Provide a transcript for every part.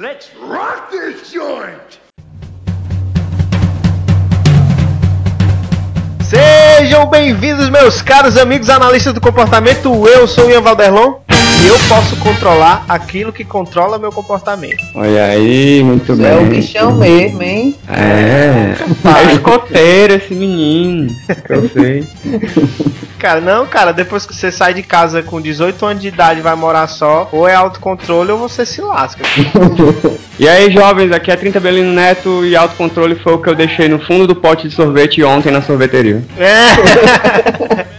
Let's rock this joint! Sejam bem-vindos, meus caros amigos analistas do comportamento. Eu sou o Ian Valderlon e eu posso controlar aquilo que controla meu comportamento. Olha aí, muito bem. É o bichão mesmo, hein? É, é escoteiro esse menino, eu sei. Cara, não, cara, depois que você sai de casa com 18 anos de idade e vai morar só, ou é autocontrole ou você se lasca. E aí, jovens, aqui é 30 Belino Neto e autocontrole foi o que eu deixei no fundo do pote de sorvete ontem na sorveteria. É.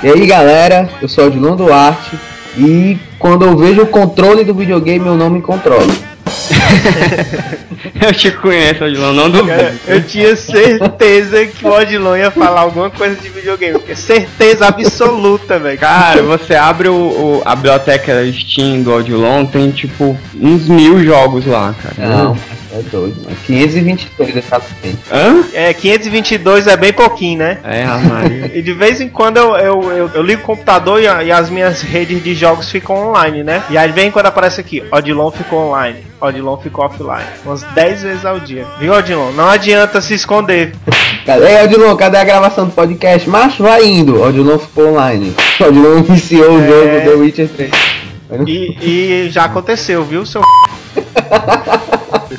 E aí, galera, eu sou o Odilon Duarte e quando eu vejo o controle do videogame eu não me controlo. eu te conheço, Odilon, não duvido. Cara, eu tinha certeza que o Odilon ia falar alguma coisa de videogame, porque certeza absoluta, velho. Cara, você abre o, o- a biblioteca Steam do Odilon, tem tipo uns mil jogos lá, cara. Não, é doido, mano. 522 essa frente. Hã? É, 522 é bem pouquinho, né? É, Maria. E de vez em quando eu, eu, eu, eu ligo o computador e, e as minhas redes de jogos ficam online, né? E aí vem quando aparece aqui, Odilon ficou online, Odilon ficou offline. Umas 10 vezes ao dia. Viu, Odilon? Não adianta se esconder. Cadê, Ei, Odilon, cadê a gravação do podcast? Macho, vai indo. Odilon ficou online. Odilon iniciou o É. jogo The Witcher 3. E, e já aconteceu, viu, seu.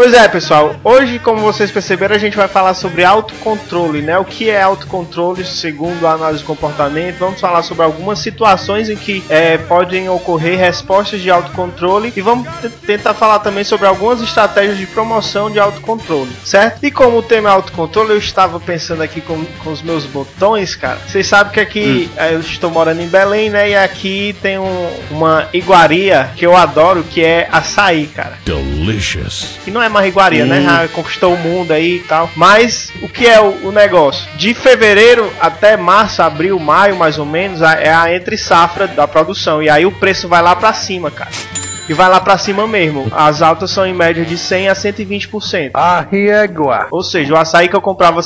Pois é, pessoal. Hoje, como vocês perceberam, a gente vai falar sobre autocontrole, né? O que é autocontrole segundo a análise de comportamento. Vamos falar sobre algumas situações em que é, podem ocorrer respostas de autocontrole e vamos tentar falar também sobre algumas estratégias de promoção de autocontrole, certo? E como o tema é autocontrole, eu estava pensando aqui com, com os meus botões, cara. Vocês sabem que aqui é, eu estou morando em Belém, né? E aqui tem um- uma iguaria que eu adoro, que é açaí, cara Delicious. que não é iguaria, né? Já conquistou o mundo aí e tal. Mas o que é o, o negócio? De fevereiro até março, abril, maio, mais ou menos, é a entre safra da produção. E aí o preço vai lá pra cima, cara. E vai lá pra cima mesmo. As altas são em média de 100 a 120%. A riegua. Ou seja, o açaí que eu comprava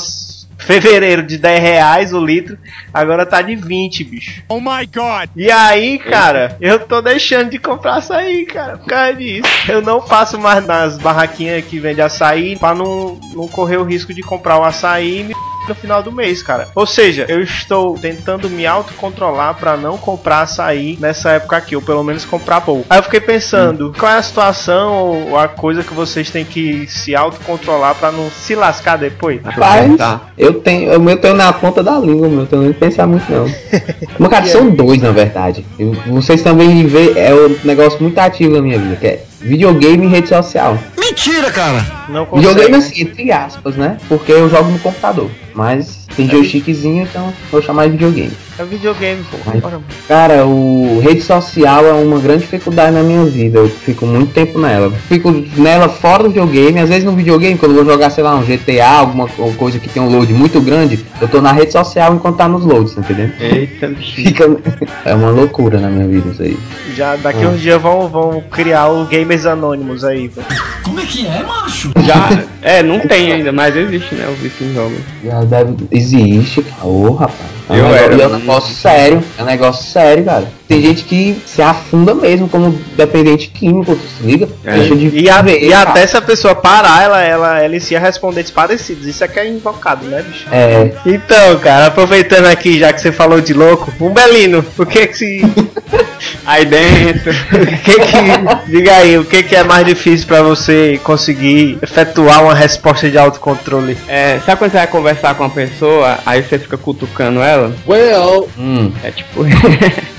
fevereiro de 10 reais o litro, agora tá de 20, bicho. Oh my god. E aí, cara, eu tô deixando de comprar açaí, cara, por causa disso. Eu não passo mais nas barraquinhas que vende açaí pra não, não correr o risco de comprar o açaí e me no final do mês, cara. Ou seja, eu estou tentando me autocontrolar pra não comprar açaí nessa época aqui, ou pelo menos comprar pouco. Aí eu fiquei pensando, qual é a situação ou a coisa que vocês têm que se autocontrolar pra não se lascar depois? Rapaz, Tá. eu tenho. O meu tenho na ponta da língua, meu. Eu não pensar muito, não. Mas, cara, são dois, na verdade. Eu- vocês também vê, é um negócio muito ativo na minha vida, que é videogame e rede social. Mentira, cara. Não consegue. Videogame assim, entre aspas, né? Porque eu jogo no computador. Mas tem joystickzinho, então vou chamar de videogame. É videogame, pô. Bora. Cara, o rede social é uma grande dificuldade na minha vida. Eu fico muito tempo nela. Fico nela fora do videogame, às vezes no videogame, quando eu vou jogar, sei lá, um GTA, alguma co- coisa que tem um load muito grande, eu tô na rede social enquanto tá nos loads, tá entendendo? Eita, bicho. Fica... É uma loucura na minha vida isso aí. Já daqui Ah. uns dias vão, vão criar o Gamers Anônimos aí, pô. Já. É, não tem ainda, mas existe, né? O vício em jogos. Já deve. Existe, cara. Ô, rapaz. É um, Eu negócio, era é um negócio sério. É um negócio sério, cara. Tem gente que se afunda mesmo como dependente químico, tu se liga? É. Deixa de E, a- ver, e até se a pessoa parar, ela, ela, ela inicia respondentes parecidos. Isso é que é invocado, né, bicho? É, Então, cara, aproveitando aqui, já que você falou de louco, um Belino, o que que se. Aí dentro. O que que. Diga aí, o que que é mais difícil pra você conseguir efetuar uma resposta de autocontrole? É, sabe quando você vai conversar com uma pessoa, aí você fica cutucando ela? Well. Hum. É tipo.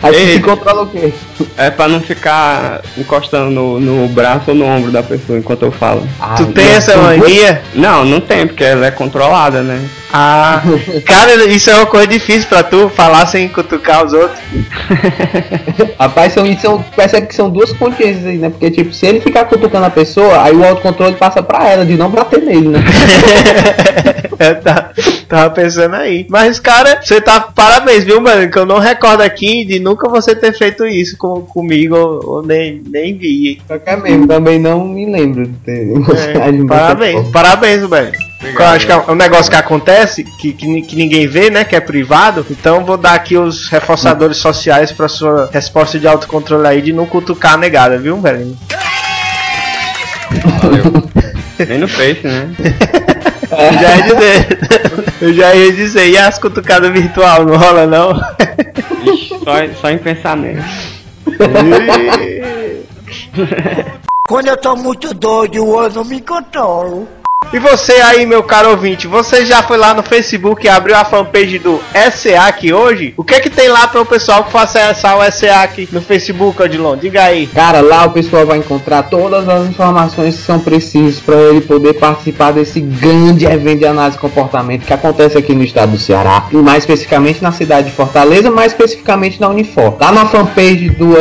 Aí Ei. se controla o quê? é pra não ficar encostando no, no braço ou no ombro da pessoa enquanto eu falo. Tu Ai, tem essa mania? Não, não tem, porque ela é controlada, né? Ah, cara, isso é uma coisa difícil pra tu falar sem cutucar os outros. Rapaz, são, são, percebe que são duas consciências aí, né? Porque, tipo, se ele ficar cutucando a pessoa, aí o autocontrole passa pra ela, de não bater nele, né? Eu tá- tava pensando aí. Mas, cara, você tá parabéns, viu, mano? Que eu não recordo aqui de nunca você ter feito isso com, comigo ou, nem, nem vi. Só que é mesmo, também não me lembro de ter É, gostado de parabéns, parabéns, velho. Eu acho que é um negócio que acontece, que, que, que ninguém vê, né? Que é privado. Então vou dar aqui os reforçadores sociais pra sua resposta de autocontrole aí de não cutucar a negada, viu, velho? Nem no Face, né? Eu já ia dizer. Eu já ia dizer, e as cutucadas virtual, não rola não? Ixi, só, só em pensamento. Quando eu tô muito doido, eu não me controlo. E você aí, meu caro ouvinte, você já foi lá no Facebook e abriu a fanpage do aqui hoje? O que é que tem lá para o pessoal que faça acessar o aqui no Facebook, Odilon? Diga aí. Cara, lá o pessoal vai encontrar todas as informações que são precisas para ele poder participar desse grande evento de análise de comportamento que acontece aqui no estado do Ceará, e mais especificamente na cidade de Fortaleza, mais especificamente na Unifor. Lá na fanpage do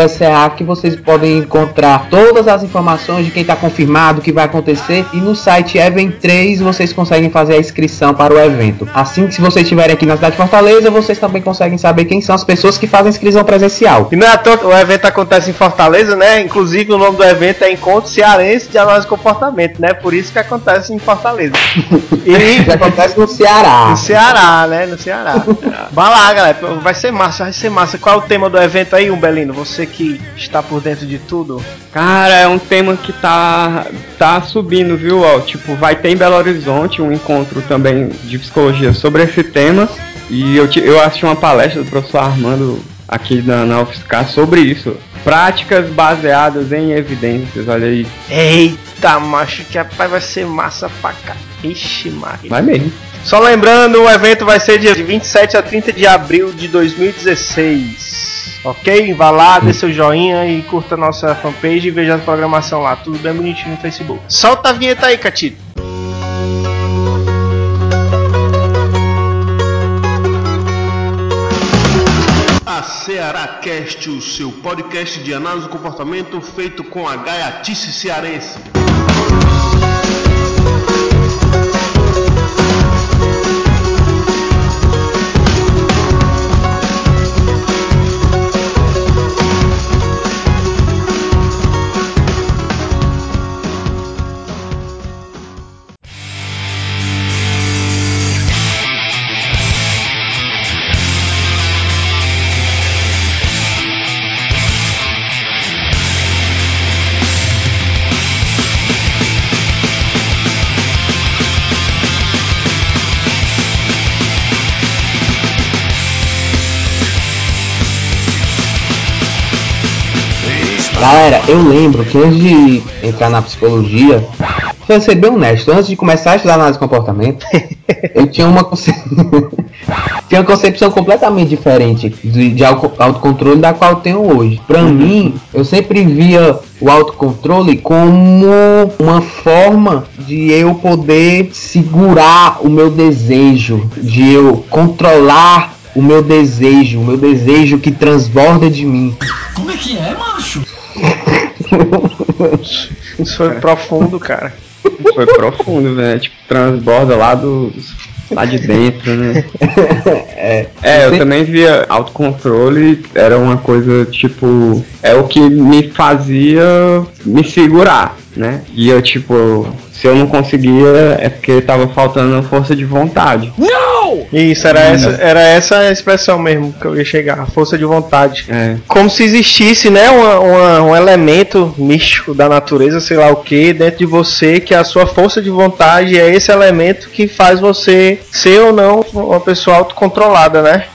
que vocês podem encontrar todas as informações de quem está confirmado, o que vai acontecer, e no site Event 3 vocês conseguem fazer a inscrição para o evento. Assim que se vocês estiverem aqui na cidade de Fortaleza, vocês também conseguem saber quem são as pessoas que fazem inscrição presencial. E não é à toa que o evento acontece em Fortaleza, né? Inclusive o nome do evento é Encontro Cearense de Análise de Comportamento, né? Por isso que acontece em Fortaleza. E que acontece no Ceará. No Ceará, né? No Ceará. Vai lá, galera. Vai ser massa, vai ser massa. Qual é o tema do evento aí, Umbelino? Você que está por dentro de tudo. Cara, é um tema que tá, tá subindo, viu? Ó, tipo, vai ter em Belo Horizonte um encontro também de psicologia sobre esse tema. E eu, eu assisti uma palestra do professor Armando aqui na, na UFSCar sobre isso. Práticas baseadas em evidências, olha aí. Eita, macho, que rapaz vai ser massa pra cá. Ixi, Maria. Vai mesmo. Só lembrando, o evento vai ser de 27 a 30 de abril de 2016. Ok? Vá lá, dê seu joinha e curta a nossa fanpage e veja a programação lá. Tudo bem bonitinho no Facebook. Solta a vinheta aí, Catito. Ceará Cast, o seu podcast de análise do comportamento feito com a gaiatice cearense. Eu lembro que antes de entrar na psicologia, pra ser bem honesto, antes de começar a estudar análise de comportamento, eu tinha uma, conce... tinha uma concepção completamente diferente de, de auto- autocontrole da qual eu tenho hoje. Pra mim, eu sempre via o autocontrole como uma forma de eu poder segurar o meu desejo, de eu controlar o meu desejo, o meu desejo que transborda de mim. Isso foi profundo, cara. Foi profundo, velho. Tipo, transborda lá do. lá de dentro, né? É, É, eu Tem- também via autocontrole, era uma coisa tipo. É o que me fazia me segurar, né? E eu, tipo, se eu não conseguia é porque tava faltando força de vontade. Isso, era essa, era essa a expressão mesmo que eu ia chegar, a força de vontade. É. Como se existisse, né, uma- uma- um elemento místico da natureza, sei lá o que, dentro de você, que a sua força de vontade é esse elemento que faz você ser ou não uma pessoa autocontrolada, né?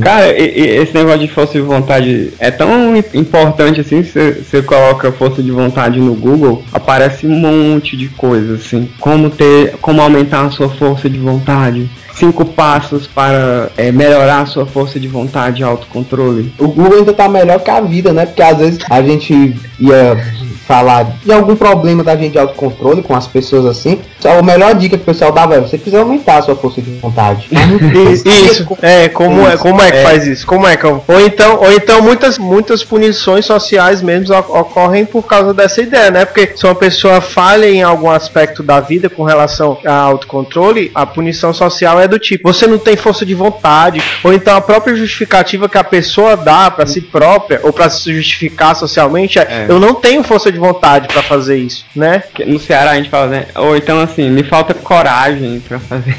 Cara, e- e esse negócio de força de vontade é tão im- importante assim, você coloca força de vontade no Google, aparece um monte de coisa assim, como ter, como aumentar a sua força de vontade, cinco passos para é, melhorar a sua força de vontade e autocontrole. O Google ainda tá melhor que a vida, né? Porque às vezes a gente ia falar de algum problema da gente de autocontrole com as pessoas assim. Só a melhor dica que o pessoal dava é você precisa aumentar a sua força de vontade. Isso, isso. é, como é, como é que É. faz isso? Como é que eu- ou então, ou então muitas muitas punições sociais mesmo ocorrem por causa dessa ideia, né? Porque se uma pessoa falha em algum aspecto da vida com relação a autocontrole, a punição social é do tipo, você não tem força de vontade, ou então a própria justificativa que a pessoa dá pra si própria ou pra se justificar socialmente é, É. eu não tenho força de vontade para fazer isso, né? No Ceará a gente fala, né? Ou então assim, me falta coragem pra fazer.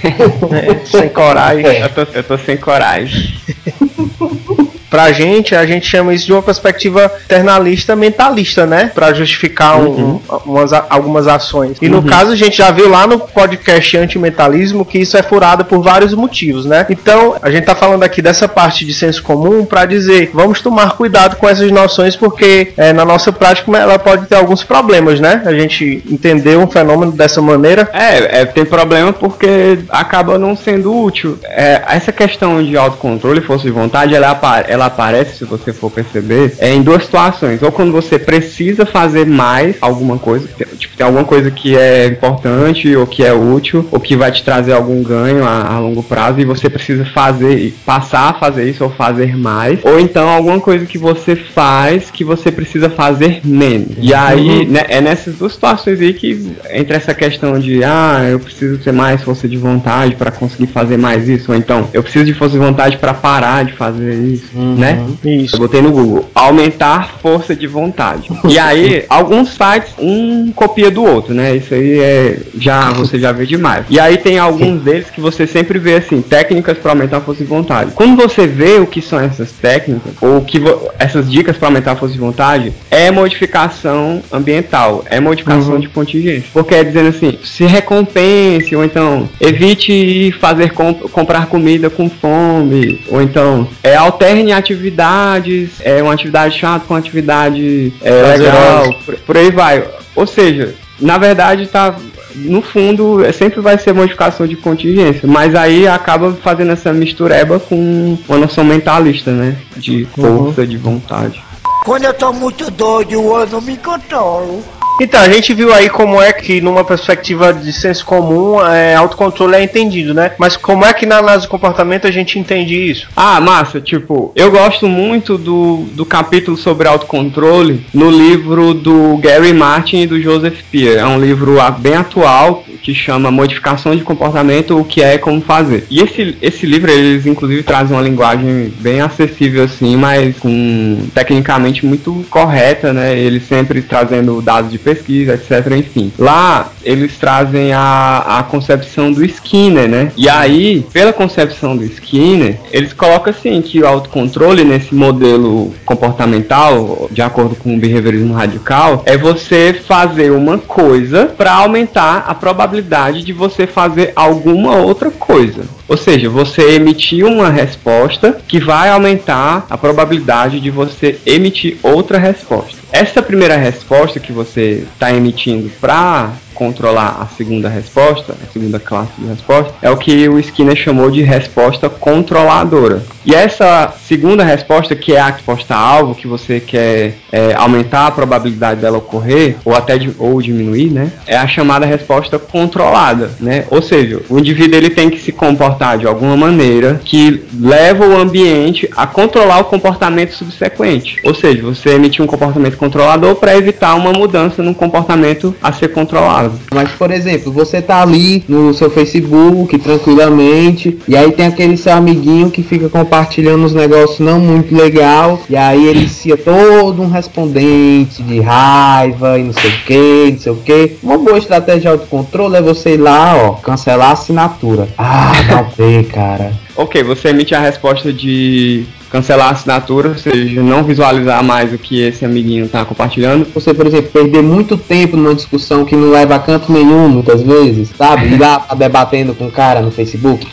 É, sem coragem. eu, tô, eu tô sem coragem. Pra gente, a gente chama isso de uma perspectiva internalista mentalista, né? Pra justificar um, Uhum. um- umas, algumas ações. E no caso, a gente já viu lá no podcast antimentalismo que isso é furado por vários motivos, né? Então, a gente tá falando aqui dessa parte de senso comum pra dizer, vamos tomar cuidado com essas noções porque é, na nossa prática ela pode ter alguns problemas, né? A gente entender um fenômeno dessa maneira. É, é, tem problema porque acaba não sendo útil. É, essa questão de autocontrole, força de vontade, ela, apa- ela aparece, se você for perceber, é, em duas situações. Ou quando você precisa fazer mais alguma coisa, tipo, tem alguma coisa que é importante, ou que é útil, ou que vai te trazer algum ganho a, a longo prazo, e você precisa fazer, passar a fazer isso, ou fazer mais. Ou então alguma coisa que você faz que você precisa fazer menos. E aí, né, é nessas duas situações aí que entre essa questão de ah, eu preciso ter mais força de vontade para conseguir fazer mais isso, ou então eu preciso de força de vontade para parar de fazer isso, né? Eu Isso. botei no Google, aumentar força de vontade. E aí, alguns sites, um copia do outro, né? Isso aí é. Já, você já vê demais. E aí tem alguns deles que você sempre vê assim, técnicas para aumentar a força de vontade. Quando você vê o que são essas técnicas, ou que essas dicas para aumentar a força de vontade, é modificação ambiental, é modificação de contingência. Porque é dizendo assim, se recompense, ou então evite fazer comp- comprar comida com fome, ou então é, alterne atividades, é uma atividade chata com atividade é, legal, por, por aí vai. Ou seja, na verdade tá no fundo é, sempre vai ser modificação de contingência, mas aí acaba fazendo essa mistureba com uma noção mentalista, né, de força de vontade. Quando eu tô muito doido, eu não me controlo. Então, a gente viu aí como é que, numa perspectiva de senso comum, é, autocontrole é entendido, né? Mas como é que na análise do comportamento a gente entende isso? Ah, massa, tipo, eu gosto muito do, do capítulo sobre autocontrole no livro do Gary Martin e do Joseph Peer. É um livro bem atual que chama Modificação de Comportamento, o que é e como fazer. E esse, esse livro, eles inclusive trazem uma linguagem bem acessível assim, mas com tecnicamente muito correta, né? Eles sempre trazendo dados de pesquisa, etc, enfim. Lá, eles trazem a, a concepção do Skinner, né? E aí, pela concepção do Skinner, eles colocam assim que o autocontrole nesse modelo comportamental, de acordo com o behaviorismo radical, é você fazer uma coisa para aumentar a probabilidade de você fazer alguma outra coisa. Ou seja, você emitir uma resposta que vai aumentar a probabilidade de você emitir outra resposta. Essa primeira resposta que você está emitindo para controlar a segunda resposta, a segunda classe de resposta, é o que o Skinner chamou de resposta controladora. E essa segunda resposta, que é a resposta alvo, que você quer é, aumentar a probabilidade dela ocorrer, ou até ou diminuir, né? É a chamada resposta controlada, né? Ou seja, o indivíduo ele tem que se comportar de alguma maneira que leva o ambiente a controlar o comportamento subsequente. Ou seja, você emitir um comportamento controlador para evitar uma mudança no comportamento a ser controlado. Mas, por exemplo, você tá ali no seu Facebook tranquilamente, e aí tem aquele seu amiguinho que fica compartilhando uns negócios não muito legal, e aí ele inicia todo um respondente de raiva e não sei o que, não sei o que. Uma boa estratégia de autocontrole é você ir lá, ó, cancelar a assinatura. Ah, não ver, cara. Ok, você emite a resposta de cancelar a assinatura, ou seja, não visualizar mais o que esse amiguinho está compartilhando. Você, por exemplo, perder muito tempo numa discussão que não leva a canto nenhum, muitas vezes, sabe? Ir lá tá debatendo com o cara no Facebook.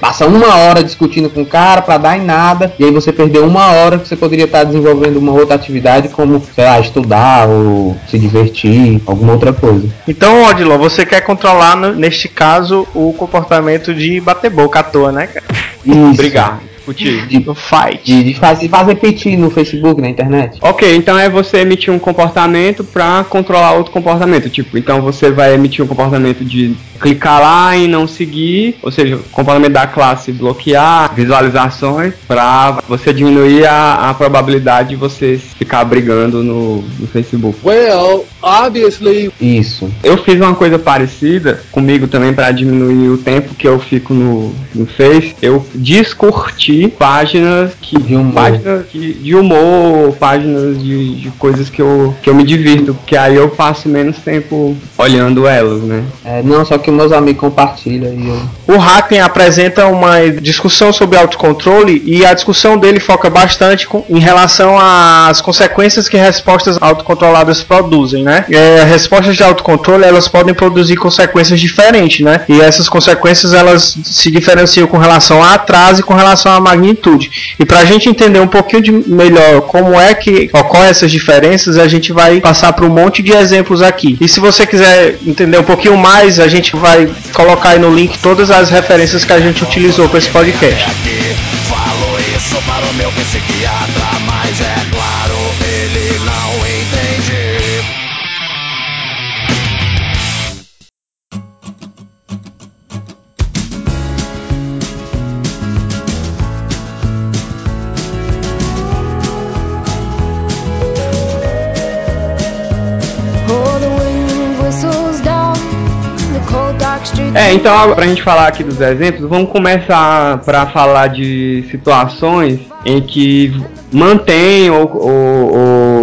Passa uma hora discutindo com o cara pra dar em nada, e aí você perdeu uma hora que você poderia estar desenvolvendo uma outra atividade, como, sei lá, estudar ou se divertir, alguma outra coisa. Então, Odilon, você quer controlar, neste caso, o comportamento de bater boca à toa, né, cara? Isso. Brigar, discutir. De, de, de fazer, fazer repetir no Facebook, na internet. Ok, então é você emitir um comportamento para controlar outro comportamento. Tipo, então você vai emitir um comportamento de clicar lá em não seguir, ou seja, comportamento da classe bloquear, visualizações, para você diminuir a, a, probabilidade de você ficar brigando no, no Facebook. Well, obviously. Isso. Eu fiz uma coisa parecida comigo também para diminuir o tempo que eu fico no, no Face. Eu descurti páginas que de humor, páginas que, de humor páginas de, de coisas que eu, que eu me divirto, porque aí eu passo menos tempo olhando elas, né? É, não, só que meus amigos compartilham e eu. O Hacken apresenta uma discussão sobre autocontrole e a discussão dele foca bastante com, em relação às consequências que respostas autocontroladas produzem, né? É, respostas de autocontrole elas podem produzir consequências diferentes, né? E essas consequências elas se diferenciam com relação a atraso e com relação à magnitude. E para a gente entender um pouquinho de melhor como é que ocorrem essas diferenças, a gente vai passar por um monte de exemplos aqui. E se você quiser entender um pouquinho mais, a gente vai colocar aí no link todas as referências que a gente utilizou para esse podcast. É, então pra gente falar aqui dos exemplos, vamos começar para falar de situações em que mantêm ou, ou,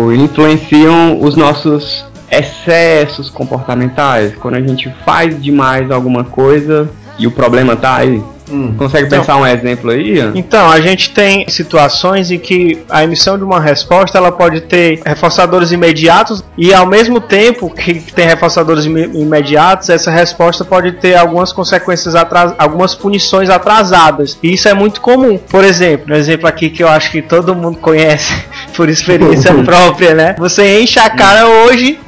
ou influenciam os nossos excessos comportamentais, quando a gente faz demais alguma coisa e o problema tá aí. Hum. Consegue então, pensar um exemplo aí? Ian? Então, a gente tem situações em que a emissão de uma resposta ela pode ter reforçadores imediatos e ao mesmo tempo que tem reforçadores imediatos, essa resposta pode ter algumas consequências atras algumas punições atrasadas. E isso é muito comum. Por exemplo, um exemplo aqui que eu acho que todo mundo conhece por experiência própria, né? Você enche a cara hoje.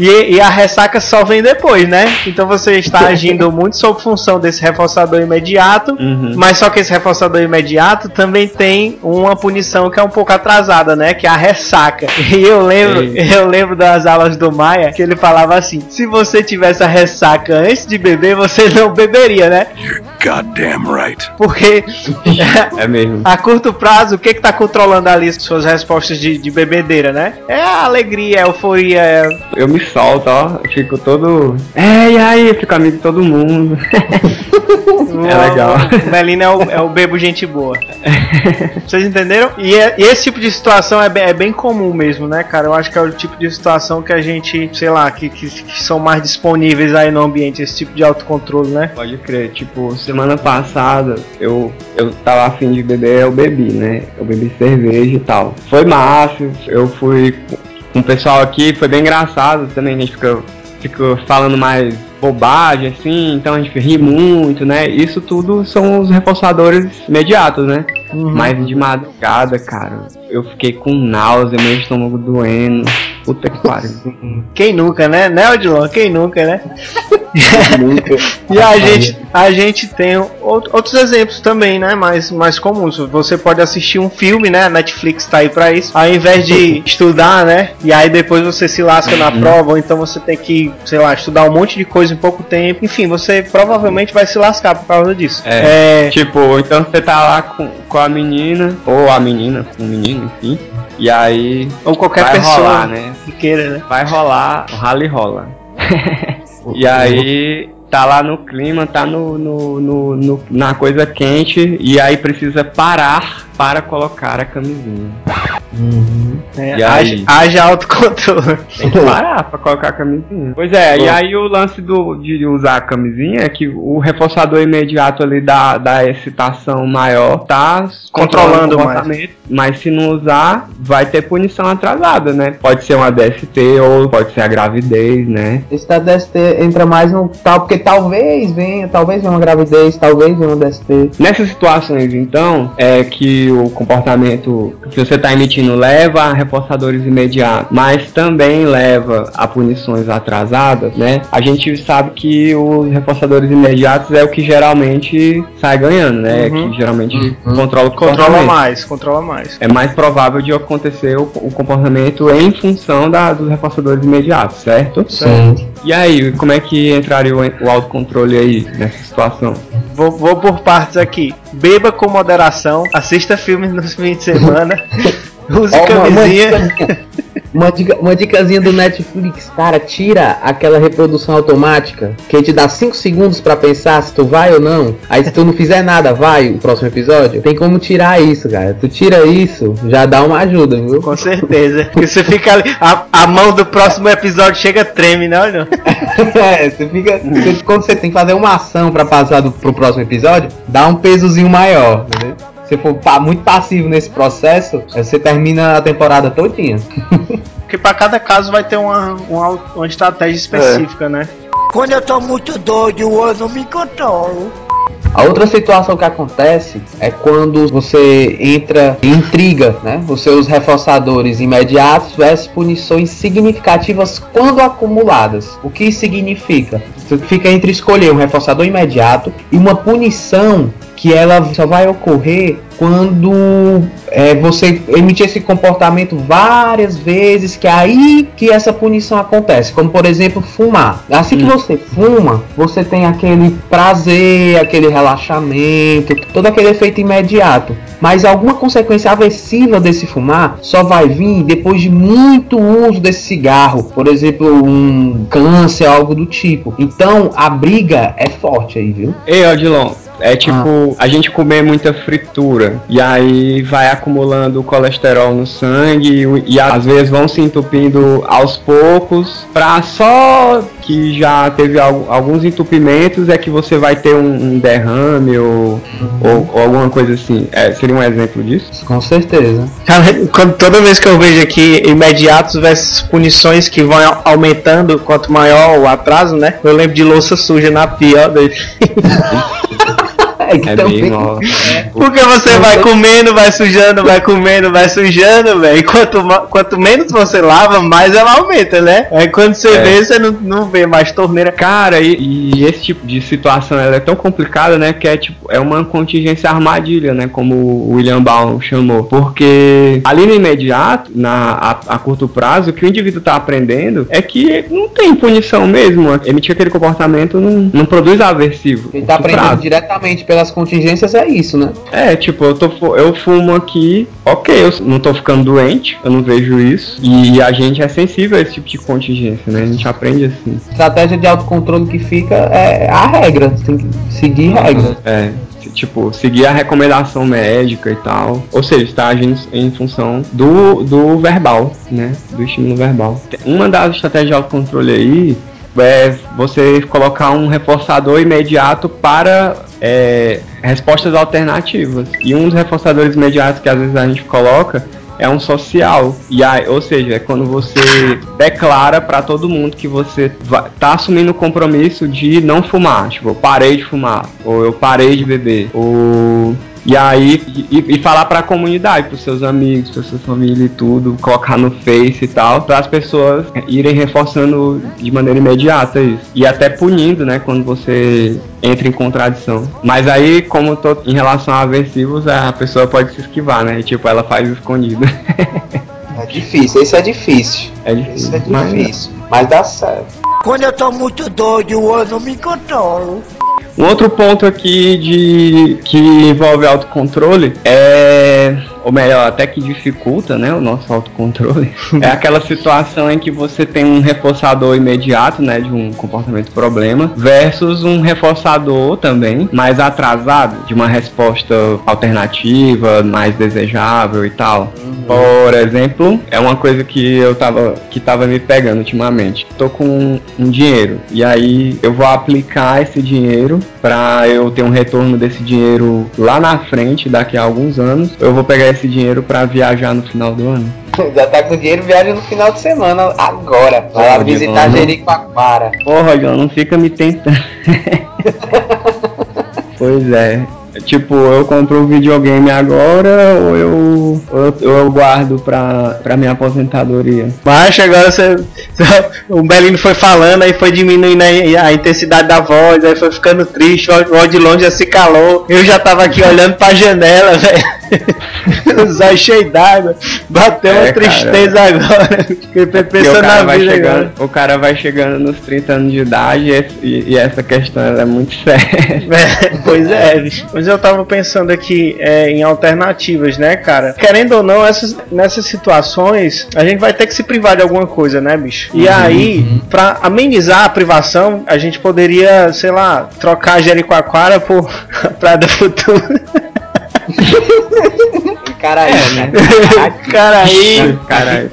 E, e, a ressaca só vem depois, né? Então você está agindo muito sob função desse reforçador imediato, uhum. mas só que esse reforçador imediato também tem uma punição que é um pouco atrasada, né? Que é a ressaca. E eu lembro, Ei. eu lembro das aulas do Maia que ele falava assim: se você tivesse a ressaca antes de beber, você não beberia, né? You're goddamn right. Porque é mesmo. a curto prazo, o que que tá controlando ali suas respostas de, de bebedeira, né? É a alegria, a euforia. É... Eu me solta, ó. Fico todo. É, e aí? Fico amigo de todo mundo. é legal. O Melina é o, é o bebo gente boa. Vocês entenderam? E, é, e, esse tipo de situação é bem, é bem comum mesmo, né, cara? Eu acho que é o tipo de situação que a gente, sei lá, que, que, que são mais disponíveis aí no ambiente, esse tipo de autocontrole, né? Pode crer. Tipo, semana passada eu, eu tava afim de beber, eu bebi, né? Eu bebi cerveja e tal. Foi massa, eu fui com o pessoal aqui, foi bem engraçado também, a gente ficou, ficou falando mais bobagem, assim, então a gente ri muito, né? Isso tudo são os reforçadores imediatos, né? Uhum. Mas de madrugada, cara, eu fiquei com náusea, meu estômago doendo. Puta que pariu. Quem nunca, né? Né, Odilon? Quem nunca, né? e a gente, a gente tem outros exemplos também, né? Mais, mais comuns. Você pode assistir um filme, né? A Netflix tá aí pra isso. Ao invés de estudar, né? E aí depois você se lasca na uhum. prova, ou então você tem que, sei lá, estudar um monte de coisa em pouco tempo. Enfim, você provavelmente vai se lascar por causa disso. É. é... Tipo, então você tá lá com, com a menina, ou a menina com o menino, enfim. E aí. Ou qualquer vai pessoa rolar, né? que queira, né? Vai rolar, o rally rola. e aí tá lá no clima, tá no, no, no, no, na coisa quente e aí precisa parar para colocar a camisinha. Uhum. É, e aí, haja autocontrole. Tem que parar para colocar a camisinha. Pois é, Bom. e aí o lance do, de usar a camisinha é que o reforçador imediato ali da, da excitação maior tá controlando, controlando o comportamento, mas se não usar, vai ter punição atrasada, né? Pode ser uma DST ou pode ser a gravidez, né? Esse da DST entra mais no tal, porque talvez venha, talvez venha uma gravidez, talvez venha uma DST. Nessas situações, então, é que o comportamento que você está emitindo leva a reforçadores imediatos, mas também leva a punições atrasadas, né? A gente sabe que os reforçadores imediatos é o que geralmente sai ganhando, né? Uhum. Que geralmente Uhum. controla o Controla comportamento. mais, controla mais. É mais provável de acontecer o, o comportamento em função da- dos reforçadores imediatos, certo? Sim. E aí, como é que entraria o, o autocontrole aí nessa situação? Vou, vou por partes aqui. Beba com moderação, assista filmes nos fins de semana, use Ó, uma- uma camisinha. dicasinha. Uma, dica, uma dicasinha do Netflix, cara, tira aquela reprodução automática que te dá 5 segundos pra pensar se tu vai ou não. Aí se tu não fizer nada, vai o próximo episódio. Tem como tirar isso, cara. Tu tira isso, já dá uma ajuda, viu? Com certeza. Porque você fica ali, a, a mão do próximo episódio chega treme, né? Olha. é, você fica. você- quando você tem que fazer uma ação pra passar do, pro próximo episódio, dá um pesozinho maior, entendeu? Se for muito passivo nesse processo, você termina a temporada todinha. Porque pra cada caso vai ter uma, uma, uma estratégia específica, né? Quando eu tô muito doido, eu não me controlo. A outra situação que acontece é quando você entra em intriga, né? Os seus reforçadores imediatos versus punições significativas quando acumuladas. O que isso significa? Você fica entre escolher um reforçador imediato e uma punição que ela só vai ocorrer quando é, você emitir esse comportamento várias vezes, que é aí que essa punição acontece. Como por exemplo, fumar. Assim que você fuma, você tem aquele prazer, aquele relaxamento, todo aquele efeito imediato. Mas alguma consequência aversiva desse fumar só vai vir depois de muito uso desse cigarro, por exemplo, um câncer, algo do tipo. Então a briga é forte aí, viu? Ei, Odilon, é tipo a gente comer muita fritura e aí vai acumulando colesterol no sangue e, e às vezes vão se entupindo aos poucos pra só que já teve al- alguns entupimentos é que você vai ter um, um derrame ou, ou, ou alguma coisa assim. É, seria um exemplo disso? Com certeza. Quando- toda vez que eu vejo aqui imediatos versus punições que vão au- aumentando quanto maior o atraso, né? Eu lembro de louça suja na pia. ó, É É também. bem ó, Porque você vai comendo, vai sujando, vai comendo, vai sujando, velho. E quanto, quanto menos você lava, mais ela aumenta, né? Aí quando você É. vê, você não, não vê mais torneira. Cara, e, e esse tipo de situação ela é tão complicada, né? Que é tipo, é uma contingência armadilha, né? Como o William Baum chamou. Porque ali no imediato, na, a, a curto prazo, o que o indivíduo tá aprendendo é que não tem punição mesmo. Emitir aquele comportamento não, não produz aversivo. Quem tá aprendendo prazo. diretamente pelas contingências é isso, né? É, tipo, eu, tô, eu fumo aqui, ok, eu não tô ficando doente, eu não vejo isso. E a gente é sensível a esse tipo de contingência, né? A gente aprende assim. Estratégia de autocontrole que fica é a regra. Você tem que seguir regra. É, tipo, seguir a recomendação médica e tal. Ou seja, está agindo em função do, do verbal, né? Do estímulo verbal. Uma das estratégias de autocontrole aí é você colocar um reforçador imediato para é, respostas alternativas. E um dos reforçadores imediatos que às vezes a gente coloca é um social. E aí, ou seja, é quando você declara para todo mundo que você tá assumindo o compromisso de não fumar. Tipo, eu parei de fumar, ou eu parei de beber, ou e aí, e, e falar pra comunidade, pros seus amigos, pra sua família e tudo, colocar no Face e tal, para as pessoas irem reforçando de maneira imediata isso. E até punindo, né, quando você entra em contradição. Mas aí, como tô em relação a aversivos, a pessoa pode se esquivar, né? E, tipo, ela faz escondido. É difícil, esse é difícil. é difícil. Isso é mas- difícil. Mas dá certo. Quando eu tô muito doido, eu não me controlo. Um outro ponto aqui de que envolve autocontrole é, ou melhor, até que dificulta, né, o nosso autocontrole, é aquela situação em que você tem um reforçador imediato, né, de um comportamento problema, versus um reforçador também mais atrasado, de uma resposta alternativa, mais desejável e tal. Por exemplo, é uma coisa que eu tava que tava me pegando ultimamente. Tô com um dinheiro e aí eu vou aplicar esse dinheiro para eu ter um retorno desse dinheiro lá na frente, daqui a alguns anos. Eu vou pegar esse dinheiro para viajar no final do ano. Já tá com dinheiro, viaja no final de semana, agora. Vai lá visitar Jericoacoara. Porra, John, não fica me tentando. pois é. Tipo, eu compro um videogame agora ou eu, ou eu, guardo pra, pra minha aposentadoria? Mas agora você, o Belino foi falando, aí foi diminuindo a, a intensidade da voz, aí foi ficando triste, o o de longe já se calou. Eu já tava aqui olhando pra janela, velho. Olhos cheios d'água. Bateu É, uma tristeza agora. Fiquei pensando cara, na vai vida chegando, agora. o cara vai chegando nos 30 anos de idade e, e- essa questão é muito séria. É, pois é, bicho. Mas eu tava pensando aqui é, em alternativas, né, cara? Querendo ou não, essas, nessas situações, a gente vai ter que se privar de alguma coisa, né, bicho? E aí, pra amenizar a privação, a gente poderia, sei lá, trocar a Jericoacoara por Praia do Futuro. Cara aí, né? Cara aí. Caralho.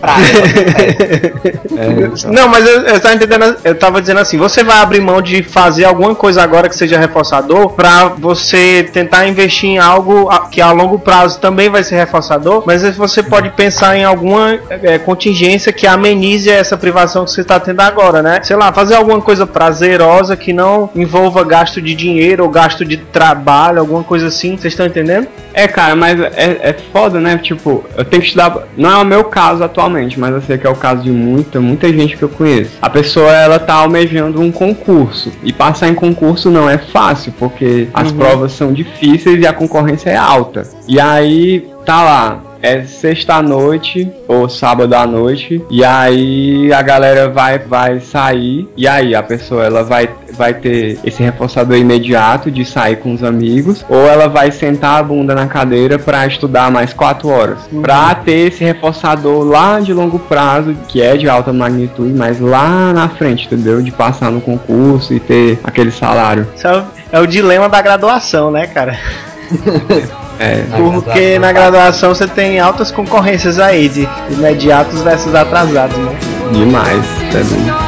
É, Não, mas eu, eu tava entendendo, eu tava dizendo assim, você vai abrir mão de fazer alguma coisa agora que seja reforçador pra você tentar investir em algo que a longo prazo também vai ser reforçador, mas você pode pensar em alguma é, contingência que amenize essa privação que você está tendo agora, né? Sei lá, fazer alguma coisa prazerosa que não envolva gasto de dinheiro ou gasto de trabalho, alguma coisa assim, vocês estão entendendo? É, cara, mas é, é foda, né? Tipo, eu tenho que estudar. Não é o meu caso atualmente, mas eu sei que é o caso de muita, muita gente que eu conheço. A pessoa, ela tá almejando um concurso. E passar em concurso não é fácil, porque as provas são difíceis e a concorrência é alta. E aí, tá lá. É sexta à noite ou sábado à noite e aí a galera vai vai sair e aí a pessoa ela vai vai ter esse reforçador imediato de sair com os amigos ou ela vai sentar a bunda na cadeira para estudar mais quatro horas. Pra ter esse reforçador lá de longo prazo que é de alta magnitude mas lá na frente entendeu? De passar no concurso e ter aquele salário. Isso é o, é o dilema da graduação, né, cara? é Porque na graduação você tem altas concorrências aí de imediatos versus atrasados, né? demais tá doido?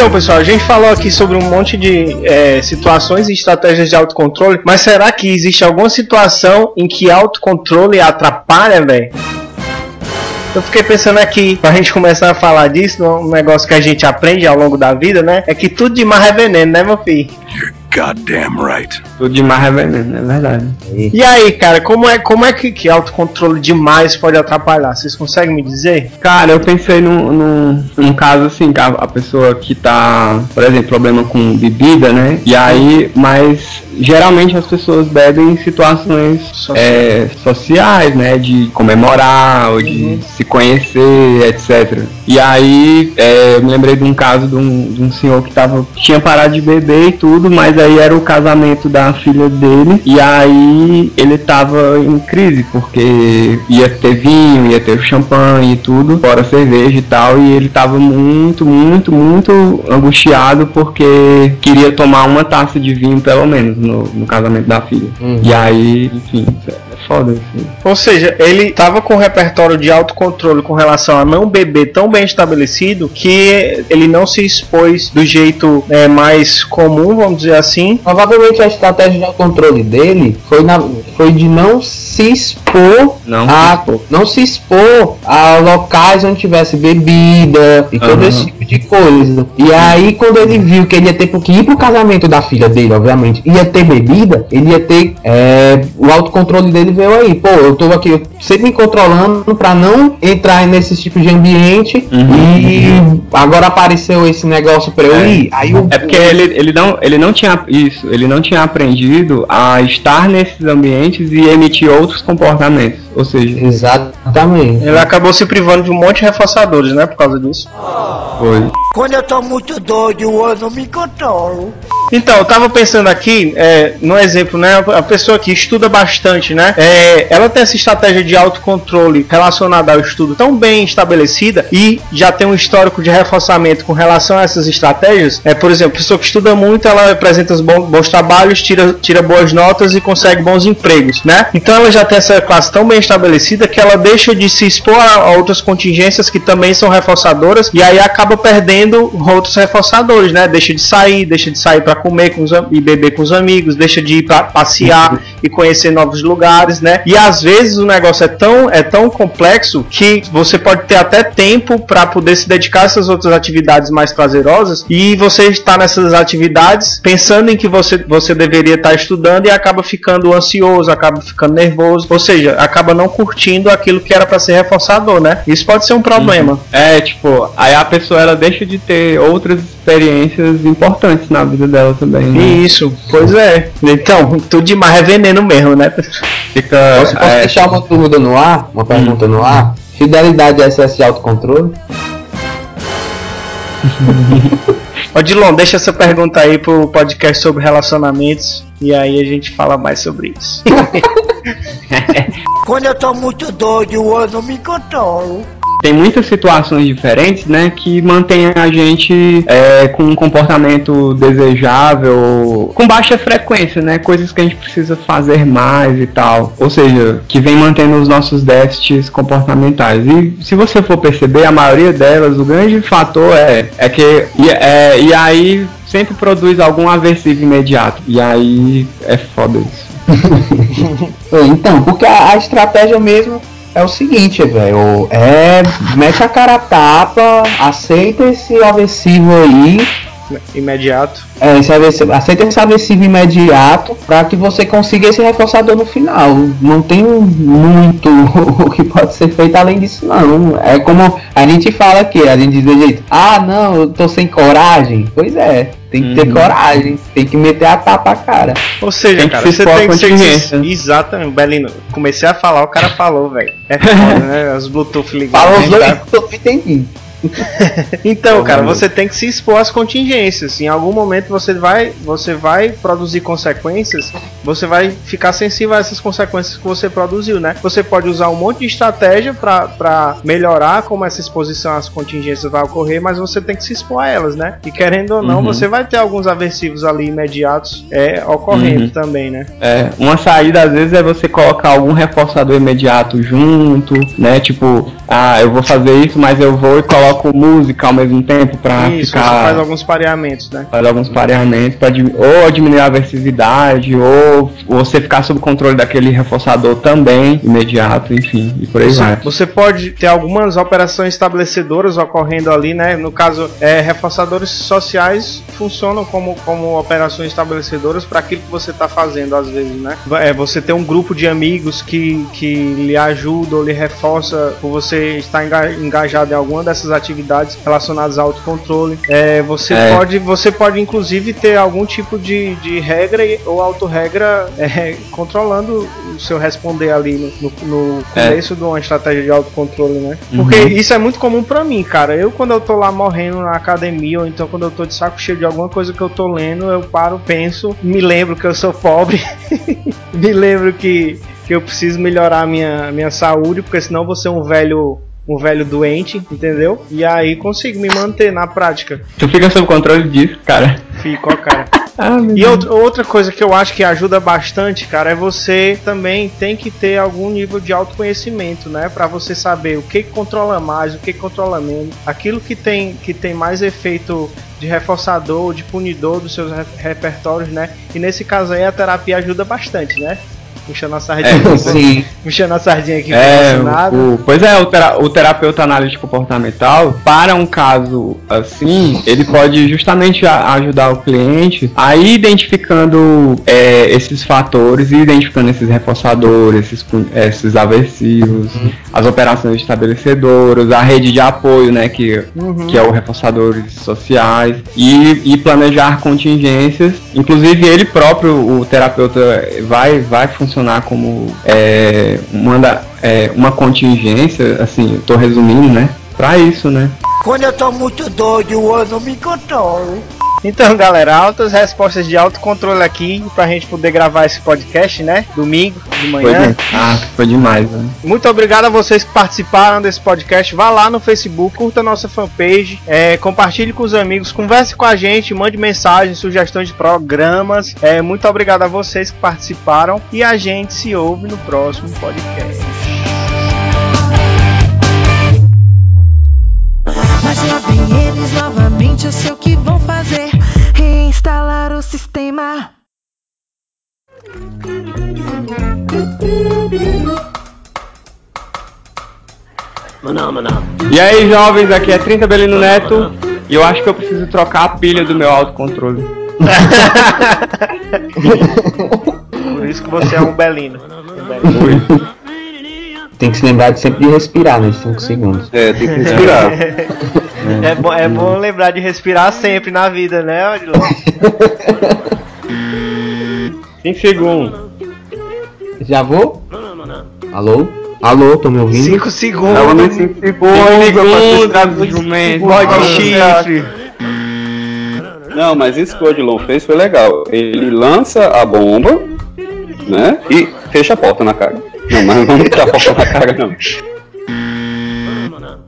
Então, pessoal, a gente falou aqui sobre um monte de é, situações e estratégias de autocontrole, mas será que existe alguma situação em que autocontrole atrapalha, velho? Eu fiquei pensando aqui, pra gente começar a falar disso, um negócio que a gente aprende ao longo da vida, né? É que tudo demais é veneno, né, meu filho? Goddamn right. Tudo demais é veneno é verdade E aí, cara, como é, como é que, que autocontrole demais pode atrapalhar? Vocês conseguem me dizer? Cara, eu pensei num, num, num caso assim, que a, a pessoa que tá, por exemplo, problema com bebida, né? E aí, mas geralmente as pessoas bebem em situações Sociais. é, sociais, né? De comemorar, ou de se conhecer, etc. E aí, é, eu me lembrei de um caso de um, de um senhor que tava, tinha parado de beber e tudo, mas aí era o casamento da filha dele, e aí ele tava em crise, porque ia ter vinho, ia ter champanhe e tudo, fora cerveja e tal, e ele tava muito, muito, muito angustiado porque queria tomar uma taça de vinho, pelo menos, no, no casamento da filha. E aí, enfim, foda, assim. Ou seja, ele tava com um repertório de autocontrole com relação a não beber tão bem estabelecido que ele não se expôs do jeito é, mais comum, vamos dizer assim. Provavelmente a estratégia de controle dele foi, na, foi de não se expor Não a não se expor a locais onde tivesse bebida e todo esse tipo de coisa. E aí quando ele viu que ele ia ter que ir pro casamento da filha dele, obviamente, ia ter bebida, ele ia ter é, o autocontrole dele veio aí. Pô, eu tô aqui eu sempre me controlando pra não entrar nesse tipo de ambiente Uhum. e agora apareceu esse negócio pra eu É. ir. Aí o É porque ele, ele, não, ele não tinha isso, ele não tinha aprendido a estar nesses ambientes e emitir outros comportamentos. Ou seja, Exatamente. Ele acabou se privando de um monte de reforçadores, né? Por causa disso. foi. Quando eu tô muito doido, eu não me controlo. Então, eu tava pensando aqui, é, no exemplo, né? A pessoa que estuda bastante, né? É, ela tem essa estratégia de autocontrole relacionada ao estudo tão bem estabelecida e já tem um histórico de reforçamento com relação a essas estratégias. É, por exemplo, a pessoa que estuda muito, ela apresenta bons, bons trabalhos, tira, tira boas notas e consegue bons empregos, né? Então ela já tem essa classe tão bem estabelecida que ela deixa de se expor a outras contingências que também são reforçadoras e aí acaba perdendo outros reforçadores, né? Deixa de sair, deixa de sair para comer com os, e beber com os amigos, deixa de ir para passear e conhecer novos lugares, né? E às vezes o negócio é tão é tão complexo que você pode ter até tempo para poder se dedicar a essas outras atividades mais prazerosas e você está nessas atividades pensando em que você você deveria estar estudando e acaba ficando ansioso, acaba ficando nervoso, ou seja, acaba não curtindo aquilo que era para ser reforçador, né? Isso pode ser um problema. É, tipo, aí a pessoa ela deixa de ter outras experiências importantes na vida dela também. Né? Isso, pois é. Então, tudo demais é veneno mesmo, né? Fica. Posso, posso é, deixar uma dúvida no ar? Uma pergunta no ar? Fidelidade é excesso de autocontrole? Ô Dilon, deixa essa pergunta aí pro podcast sobre relacionamentos e aí a gente fala mais sobre isso. Quando eu tô muito doido, eu não me controlo. Tem muitas situações diferentes, né, que mantêm a gente é, com um comportamento desejável, com baixa frequência, né, coisas que a gente precisa fazer mais e tal. Ou seja, que vem mantendo os nossos déficits comportamentais. E se você for perceber, a maioria delas, o grande fator é, é que e, é, e aí sempre produz algum aversivo imediato. E aí é foda isso. Então, porque a, a estratégia mesmo é o seguinte, velho. É. Mete a cara a tapa, aceita esse aversivo aí. Imediato. É, esse aceita esse aversivo imediato para que você consiga esse reforçador no final. Não tem muito o que pode ser feito além disso, não. É como a gente fala aqui, a gente diz do jeito, ah não, eu tô sem coragem. Pois é, tem que ter Uhum. coragem, tem que meter a tapa a cara. Ou seja, Tem que cara, se você tem que ser. Exatamente, Belino. Comecei a falar, o cara falou, velho. É foda, né? Os Bluetooth ligados. Fala os que eu entendi. Então, cara, você tem que se expor às contingências. Em algum momento você vai, você vai produzir consequências, você vai ficar sensível a essas consequências que você produziu, né? Você pode usar um monte de estratégia para melhorar como essa exposição às contingências vai ocorrer, mas você tem que se expor a elas, né? E querendo ou não, Uhum. você vai ter alguns aversivos ali imediatos é, ocorrendo Uhum. também, né? É, uma saída às vezes é você colocar algum reforçador imediato junto, né? Tipo, ah, eu vou fazer isso, mas eu vou e coloco música ao mesmo tempo pra Isso, ficar. você faz alguns pareamentos, né? faz alguns pareamentos para ou diminuir a aversividade ou você ficar sob controle daquele reforçador também imediato, enfim, e por aí Você, vai. você pode ter algumas operações estabelecedoras ocorrendo ali, né? No caso, é, reforçadores sociais funcionam como, como operações estabelecedoras para aquilo que você está fazendo, às vezes, né? É, você tem um grupo de amigos que, que lhe ajuda ou lhe reforça por você estar enga- engajado em alguma dessas atividades relacionadas ao autocontrole. É, você, É. pode, você pode, inclusive, ter algum tipo de, de regra ou autorregra é, controlando o seu responder ali no, no, no É. começo de uma estratégia de autocontrole, né? Porque Uhum. isso é muito comum pra mim, cara. Eu, quando eu tô lá morrendo na academia, ou então quando eu tô de saco cheio de alguma coisa que eu tô lendo, eu paro, penso, me lembro que eu sou pobre, me lembro que, que eu preciso melhorar minha, minha saúde, porque senão vou ser um velho. Um velho doente, entendeu? E aí consigo me manter na prática. Tu fica sob controle disso, cara. Fico, ó, cara. Ah, E outra, outra coisa que eu acho que ajuda bastante, cara, é você também tem que ter algum nível de autoconhecimento, né? Pra você saber o que controla mais, o que controla menos. Aquilo que tem, que tem mais efeito de reforçador, de punidor dos seus re- repertórios, né? E nesse caso aí a terapia ajuda bastante, né? Puxando a sardinha, É, Sim. puxando a sardinha aqui É, o, pois é, o, tera- o terapeuta analítico comportamental, para um caso assim, ele pode justamente ajudar o cliente a ir identificando é, esses fatores e identificando esses reforçadores, esses, esses aversivos, as operações estabelecedoras, a rede de apoio, né, que, Uhum. que é o reforçadores sociais, e, e planejar contingências. Inclusive ele próprio, o terapeuta, vai, vai funcionar como é, uma, da- é, uma contingência, assim, eu tô resumindo, né? Pra isso, né? Quando eu tô muito doido, eu não me controlo. Então, galera, altas respostas de autocontrole aqui pra gente poder gravar esse podcast, né? Domingo de Foi, manhã. de- ah, foi demais, né? Muito obrigado a vocês que participaram desse podcast. Vá lá no Facebook, curta a nossa fanpage, é, compartilhe com os amigos, converse com a gente, mande mensagens, sugestões de programas. É, muito obrigado a vocês que participaram e a gente se ouve no próximo podcast. E aí, jovens, aqui é 30 Belino Neto e eu acho que eu preciso trocar a pilha do meu autocontrole. Por isso que você é um belino. Tem que se lembrar de sempre de respirar nos 5 segundos. É, tem que respirar. É bom, é bom lembrar de respirar sempre na vida, né, Odilon? 5 segundos. Já vou? Alô? Alô, tô me ouvindo? 5 segundos. Ela nem se ficou Segundos, jumento. Pode chifre. Não, mas isso que o Odilon fez foi legal. Ele lança a bomba, né? E fecha a porta na cara. Não, mas não vamos fechar a porta na cara, não.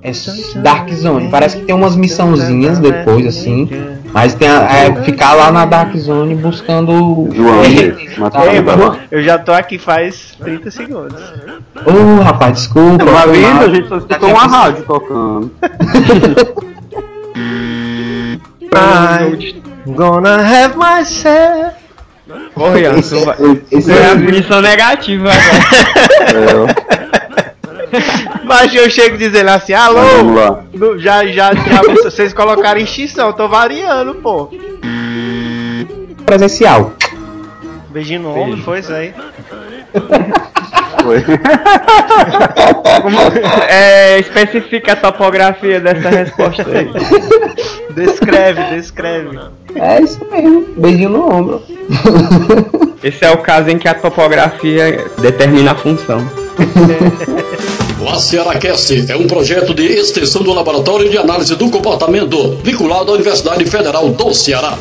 É Dark Zone. Parece que tem umas missãozinhas depois, assim. Mas tem a, é ficar lá na Dark Zone buscando. João, É, a eu já tô aqui faz 30 segundos. Ô, rapaz, desculpa. Tá vendo? mal. A gente só escutou uma rádio tocando. I'm gonna have myself. Vai... esse Isso é a é, punição negativa agora. Mas eu chego dizendo assim, alô, no- já, já, já vocês colocaram extinção, eu tô variando, pô. presencial. Beijinho no ombro, foi isso aí? Foi. É, especifica a topografia dessa resposta aí. Descreve, descreve. É isso mesmo. Beijinho no ombro. Esse é o caso em que a topografia determina a função. O AcearaCast é um projeto de extensão do Laboratório de Análise do Comportamento, vinculado à Universidade Federal do Ceará.